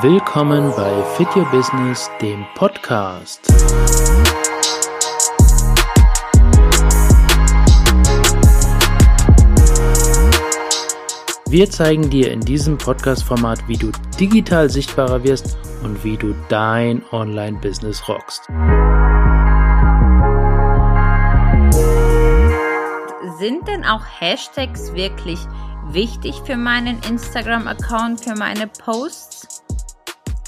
Willkommen bei Fit Your Business, dem Podcast. Wir zeigen dir in diesem Podcast-Format, wie du digital sichtbarer wirst und wie du dein Online-Business rockst. Sind denn auch Hashtags wirklich wichtig für meinen Instagram-Account, für meine Posts?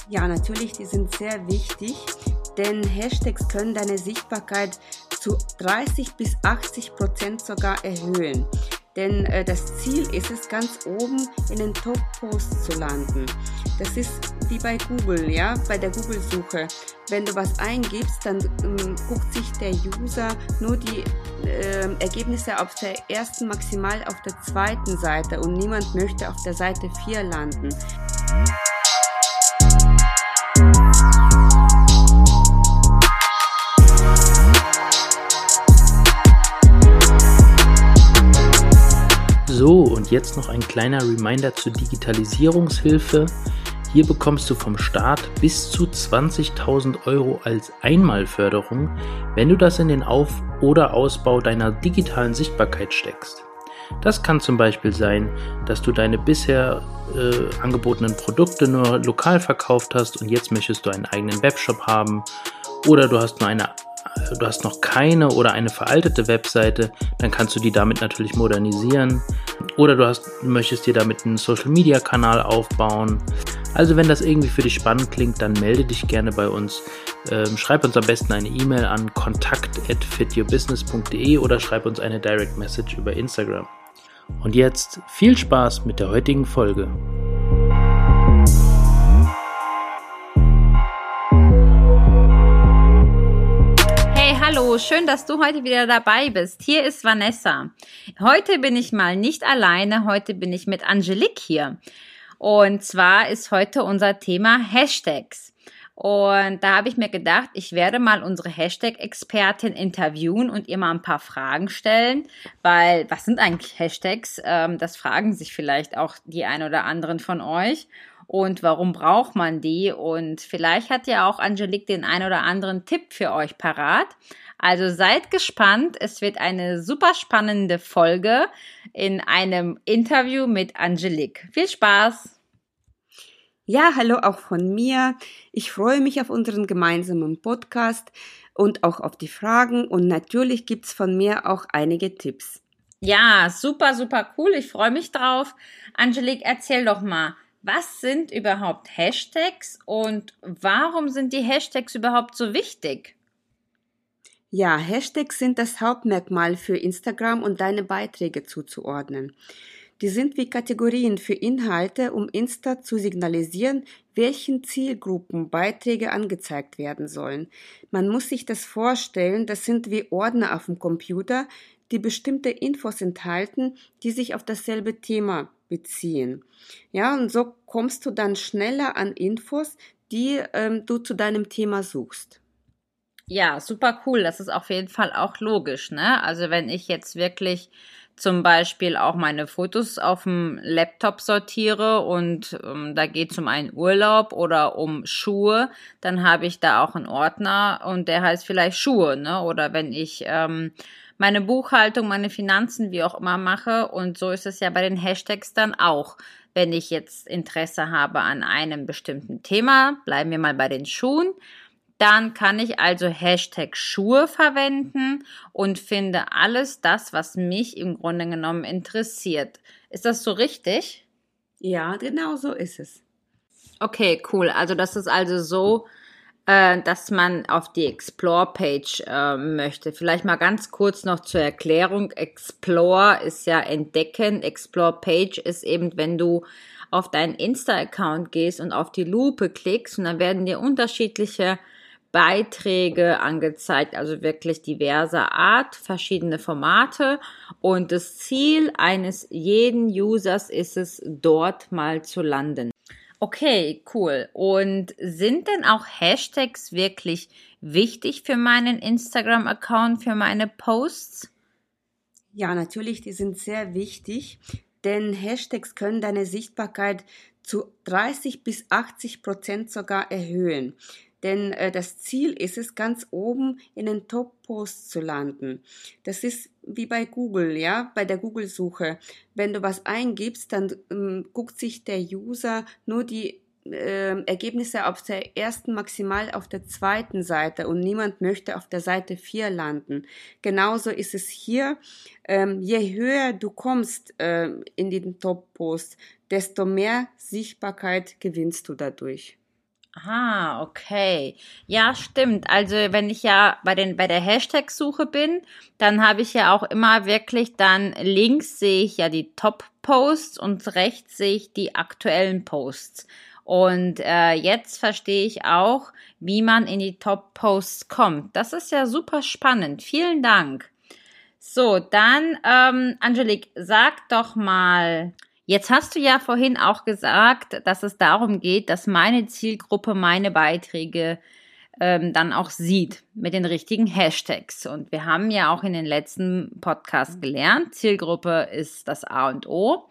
Ja, natürlich, die sind sehr wichtig, denn Hashtags können deine Sichtbarkeit zu 30 bis 80 Prozent sogar erhöhen. Denn äh, das Ziel ist es, ganz oben in den Top-Posts zu landen. Das ist wie bei Google, ja, bei der Google-Suche. Wenn du was eingibst, dann ähm, guckt sich der User nur die äh, Ergebnisse auf der ersten, maximal auf der zweiten Seite und niemand möchte auf der Seite 4 landen. So, und jetzt noch ein kleiner Reminder zur Digitalisierungshilfe. Hier bekommst du vom Staat bis zu 20.000 Euro als Einmalförderung, wenn du das in den Auf- oder Ausbau deiner digitalen Sichtbarkeit steckst. Das kann zum Beispiel sein, dass du deine bisher äh, angebotenen Produkte nur lokal verkauft hast und jetzt möchtest du einen eigenen Webshop haben oder du hast nur eine du hast noch keine oder eine veraltete Webseite, dann kannst du die damit natürlich modernisieren. Oder du hast, möchtest dir damit einen Social Media Kanal aufbauen. Also wenn das irgendwie für dich spannend klingt, dann melde dich gerne bei uns. Ähm, schreib uns am besten eine E-Mail an kontakt@fityourbusiness.de oder schreib uns eine Direct Message über Instagram. Und jetzt viel Spaß mit der heutigen Folge. Hallo, schön, dass du heute wieder dabei bist. Hier ist Vanessa. Heute bin ich mal nicht alleine, heute bin ich mit Angelique hier. Und zwar ist heute unser Thema Hashtags. Und da habe ich mir gedacht, ich werde mal unsere Hashtag-Expertin interviewen und ihr mal ein paar Fragen stellen, weil was sind eigentlich Hashtags? Ähm, das fragen sich vielleicht auch die ein oder anderen von euch und warum braucht man die? Und vielleicht hat ja auch Angelique den ein oder anderen Tipp für euch parat. Also seid gespannt. Es wird eine super spannende Folge in einem Interview mit Angelique. Viel Spaß! Ja, hallo auch von mir. Ich freue mich auf unseren gemeinsamen Podcast und auch auf die Fragen und natürlich gibt's von mir auch einige Tipps. Ja, super, super cool. Ich freue mich drauf. Angelique, erzähl doch mal, was sind überhaupt Hashtags und warum sind die Hashtags überhaupt so wichtig? Ja, Hashtags sind das Hauptmerkmal für Instagram und deine Beiträge zuzuordnen. Die sind wie Kategorien für Inhalte, um Insta zu signalisieren, welchen Zielgruppen Beiträge angezeigt werden sollen. Man muss sich das vorstellen, das sind wie Ordner auf dem Computer, die bestimmte Infos enthalten, die sich auf dasselbe Thema beziehen. Ja, und so kommst du dann schneller an Infos, die ähm, du zu deinem Thema suchst. Ja, super cool. Das ist auf jeden Fall auch logisch, ne? Also wenn ich jetzt wirklich zum Beispiel auch meine Fotos auf dem Laptop sortiere und ähm, da geht es um einen Urlaub oder um Schuhe, dann habe ich da auch einen Ordner und der heißt vielleicht Schuhe, ne? Oder wenn ich ähm, meine Buchhaltung, meine Finanzen, wie auch immer mache. Und so ist es ja bei den Hashtags dann auch. Wenn ich jetzt Interesse habe an einem bestimmten Thema, bleiben wir mal bei den Schuhen, dann kann ich also Hashtag Schuhe verwenden und finde alles das, was mich im Grunde genommen interessiert. Ist das so richtig? Ja, genau so ist es. Okay, cool. Also das ist also so, äh, dass man auf die Explore-Page äh, möchte. Vielleicht mal ganz kurz noch zur Erklärung. Explore ist ja entdecken. Explore-Page ist eben, wenn du auf deinen Insta-Account gehst und auf die Lupe klickst und dann werden dir unterschiedliche Beiträge angezeigt, also wirklich diverser Art, verschiedene Formate und das Ziel eines jeden Users ist es, dort mal zu landen. Okay, cool. Und sind denn auch Hashtags wirklich wichtig für meinen Instagram-Account, für meine Posts? Ja, natürlich, die sind sehr wichtig, denn Hashtags können deine Sichtbarkeit zu 30 bis 80 Prozent sogar erhöhen. Denn äh, das Ziel ist es, ganz oben in den Top-Posts zu landen. Das ist wie bei Google, ja, bei der Google-Suche. Wenn du was eingibst, dann ähm, guckt sich der User nur die äh, Ergebnisse auf der ersten, maximal auf der zweiten Seite und niemand möchte auf der Seite 4 landen. Genauso ist es hier. Ähm, je höher du kommst äh, in den Top-Post, desto mehr Sichtbarkeit gewinnst du dadurch. Ah, okay. Ja, stimmt. Also wenn ich ja bei den bei der Hashtag-Suche bin, dann habe ich ja auch immer wirklich dann links sehe ich ja die Top-Posts und rechts sehe ich die aktuellen Posts. Und äh, jetzt verstehe ich auch, wie man in die Top-Posts kommt. Das ist ja super spannend. Vielen Dank. So, dann, ähm, Angelique, sag doch mal, jetzt hast du ja vorhin auch gesagt, dass es darum geht, dass meine Zielgruppe meine Beiträge ähm, dann auch sieht mit den richtigen Hashtags. Und wir haben ja auch in den letzten Podcasts gelernt, Zielgruppe ist das A und O.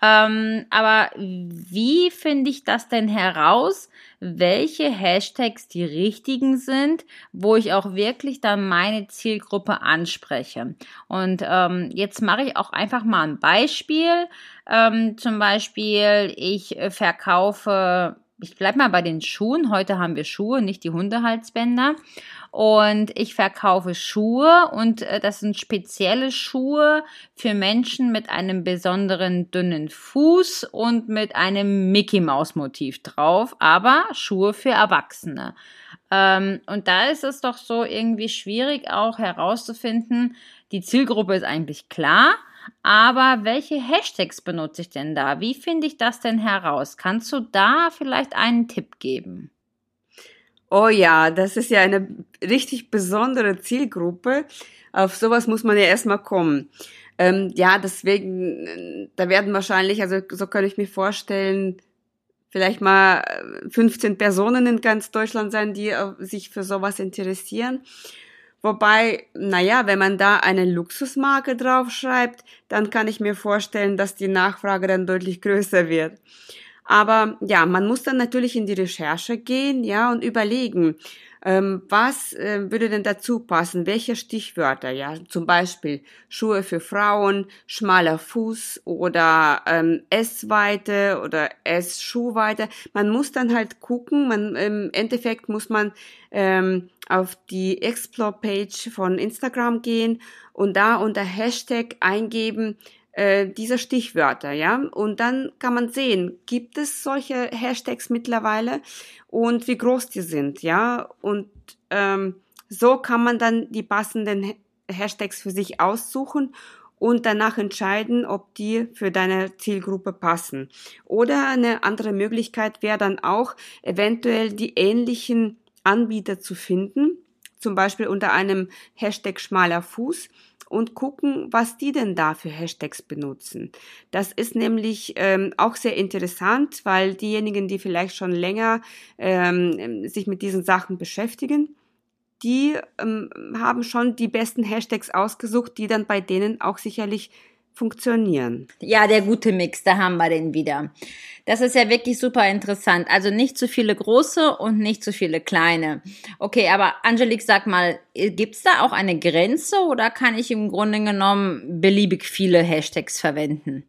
Ähm, aber wie finde ich das denn heraus, welche Hashtags die richtigen sind, wo ich auch wirklich dann meine Zielgruppe anspreche? Und ähm, jetzt mache ich auch einfach mal ein Beispiel. Ähm, zum Beispiel, ich äh, verkaufe ich bleibe mal bei den Schuhen. Heute haben wir Schuhe, nicht die Hundehalsbänder. Und ich verkaufe Schuhe und äh, das sind spezielle Schuhe für Menschen mit einem besonderen dünnen Fuß und mit einem Mickey Maus Motiv drauf, aber Schuhe für Erwachsene. Ähm, und da ist es doch so irgendwie schwierig auch herauszufinden, die Zielgruppe ist eigentlich klar, aber welche Hashtags benutze ich denn da? Wie finde ich das denn heraus? Kannst du da vielleicht einen Tipp geben? Oh ja, das ist ja eine richtig besondere Zielgruppe. Auf sowas muss man ja erstmal kommen. Ähm, ja, deswegen, da werden wahrscheinlich, also so kann ich mir vorstellen, vielleicht mal 15 Personen in ganz Deutschland sein, die sich für sowas interessieren. Wobei, naja, wenn man da eine Luxusmarke draufschreibt, dann kann ich mir vorstellen, dass die Nachfrage dann deutlich größer wird. Aber ja, man muss dann natürlich in die Recherche gehen, ja, und überlegen, ähm, was äh, würde denn dazu passen? Welche Stichwörter? Ja, zum Beispiel Schuhe für Frauen, schmaler Fuß oder ähm, S-Weite oder S-Schuhweite. Man muss dann halt gucken. Man im Endeffekt muss man ähm, auf die Explore-Page von Instagram gehen und da unter Hashtag eingeben, äh, dieser Stichwörter, ja. Und dann kann man sehen, gibt es solche Hashtags mittlerweile und wie groß die sind, ja. Und ähm, so kann man dann die passenden Hashtags für sich aussuchen und danach entscheiden, ob die für deine Zielgruppe passen. Oder eine andere Möglichkeit wäre dann auch, eventuell die ähnlichen Anbieter zu finden, zum Beispiel unter einem Hashtag schmaler Fuß und gucken, was die denn da für Hashtags benutzen. Das ist nämlich ähm, auch sehr interessant, weil diejenigen, die vielleicht schon länger ähm, sich mit diesen Sachen beschäftigen, die ähm, haben schon die besten Hashtags ausgesucht, die dann bei denen auch sicherlich funktionieren. Ja, der gute Mix, da haben wir den wieder. Das ist ja wirklich super interessant. Also nicht zu viele große und nicht zu viele kleine. Okay, aber Angelique, sag mal, gibt's da auch eine Grenze oder kann ich im Grunde genommen beliebig viele Hashtags verwenden?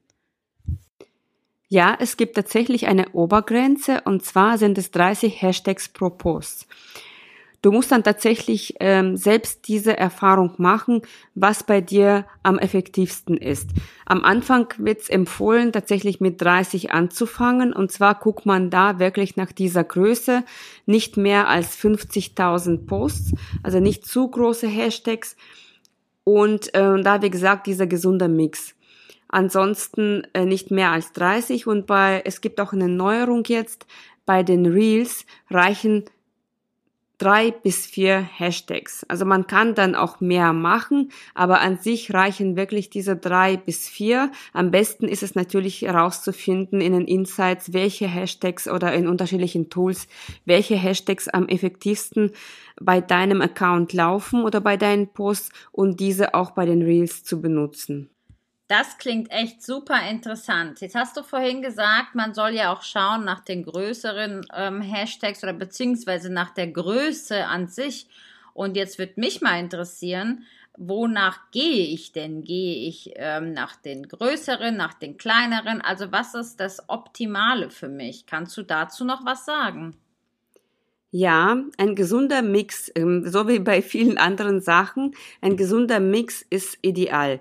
Ja, es gibt tatsächlich eine Obergrenze und zwar sind es 30 Hashtags pro Post. Du musst dann tatsächlich ähm, selbst diese Erfahrung machen, was bei dir am effektivsten ist. Am Anfang wird's empfohlen, tatsächlich mit 30 anzufangen. Und zwar guckt man da wirklich nach dieser Größe, nicht mehr als 50.000 Posts, also nicht zu große Hashtags. Und äh, da, wie gesagt, dieser gesunde Mix. Ansonsten äh, nicht mehr als 30 und bei, es gibt auch eine Neuerung jetzt, bei den Reels reichen drei bis vier Hashtags. Also man kann dann auch mehr machen, aber an sich reichen wirklich diese drei bis vier. Am besten ist es natürlich herauszufinden in den Insights, welche Hashtags oder in unterschiedlichen Tools, welche Hashtags am effektivsten bei deinem Account laufen oder bei deinen Posts und diese auch bei den Reels zu benutzen. Das klingt echt super interessant. Jetzt hast du vorhin gesagt, man soll ja auch schauen nach den größeren ähm, Hashtags oder beziehungsweise nach der Größe an sich. Und jetzt wird mich mal interessieren, wonach gehe ich denn? Gehe ich ähm, nach den größeren, nach den kleineren? Also was ist das Optimale für mich? Kannst du dazu noch was sagen? Ja, ein gesunder Mix, ähm, so wie bei vielen anderen Sachen, ein gesunder Mix ist ideal.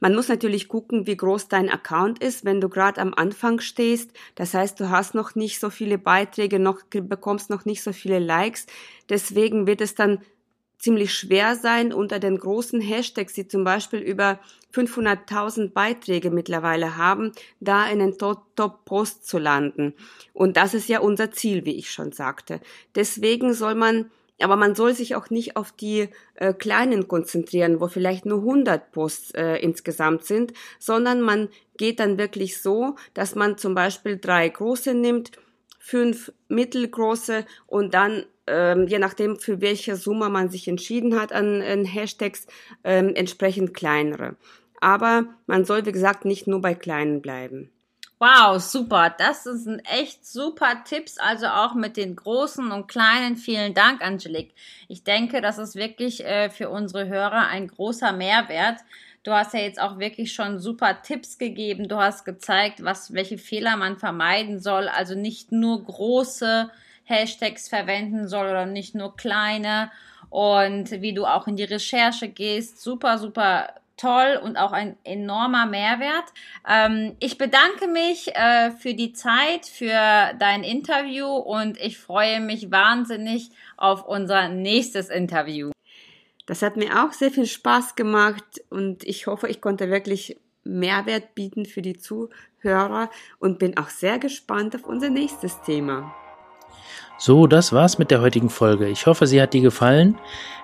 Man muss natürlich gucken, wie groß dein Account ist, wenn du gerade am Anfang stehst. Das heißt, du hast noch nicht so viele Beiträge, noch bekommst noch nicht so viele Likes. Deswegen wird es dann ziemlich schwer sein, unter den großen Hashtags, die zum Beispiel über 500.000 Beiträge mittlerweile haben, da in den Top-Post zu landen. Und das ist ja unser Ziel, wie ich schon sagte. Deswegen soll man aber man soll sich auch nicht auf die äh, kleinen konzentrieren, wo vielleicht nur 100 Posts äh, insgesamt sind, sondern man geht dann wirklich so, dass man zum Beispiel drei große nimmt, fünf mittelgroße und dann ähm, je nachdem, für welche Summe man sich entschieden hat an, an Hashtags, ähm, entsprechend kleinere. Aber man soll, wie gesagt, nicht nur bei kleinen bleiben. Wow, super. Das sind echt super Tipps, also auch mit den großen und kleinen. Vielen Dank, Angelique. Ich denke, das ist wirklich äh, für unsere Hörer ein großer Mehrwert. Du hast ja jetzt auch wirklich schon super Tipps gegeben. Du hast gezeigt, was, welche Fehler man vermeiden soll. Also nicht nur große Hashtags verwenden soll oder nicht nur kleine und wie du auch in die Recherche gehst. Super, super toll und auch ein enormer Mehrwert. Ähm, ich bedanke mich äh, für die Zeit, für dein Interview und ich freue mich wahnsinnig auf unser nächstes Interview. Das hat mir auch sehr viel Spaß gemacht und ich hoffe, ich konnte wirklich Mehrwert bieten für die Zuhörer und bin auch sehr gespannt auf unser nächstes Thema. So, das war's mit der heutigen Folge. Ich hoffe, sie hat dir gefallen.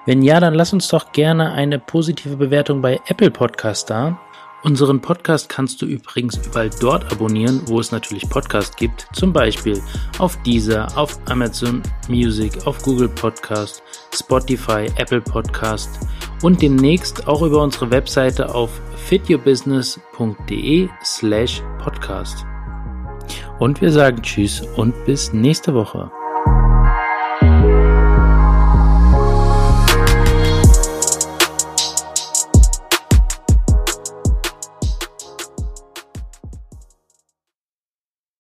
Wenn ja, dann lass uns doch gerne eine positive Bewertung bei Apple Podcast da. Unseren Podcast kannst du übrigens überall dort abonnieren, wo es natürlich Podcast gibt. Zum Beispiel auf Deezer, auf Amazon Music, auf Google Podcast, Spotify, Apple Podcast und demnächst auch über unsere Webseite auf fityourbusiness.de slash podcast. Und wir sagen Tschüss und bis nächste Woche.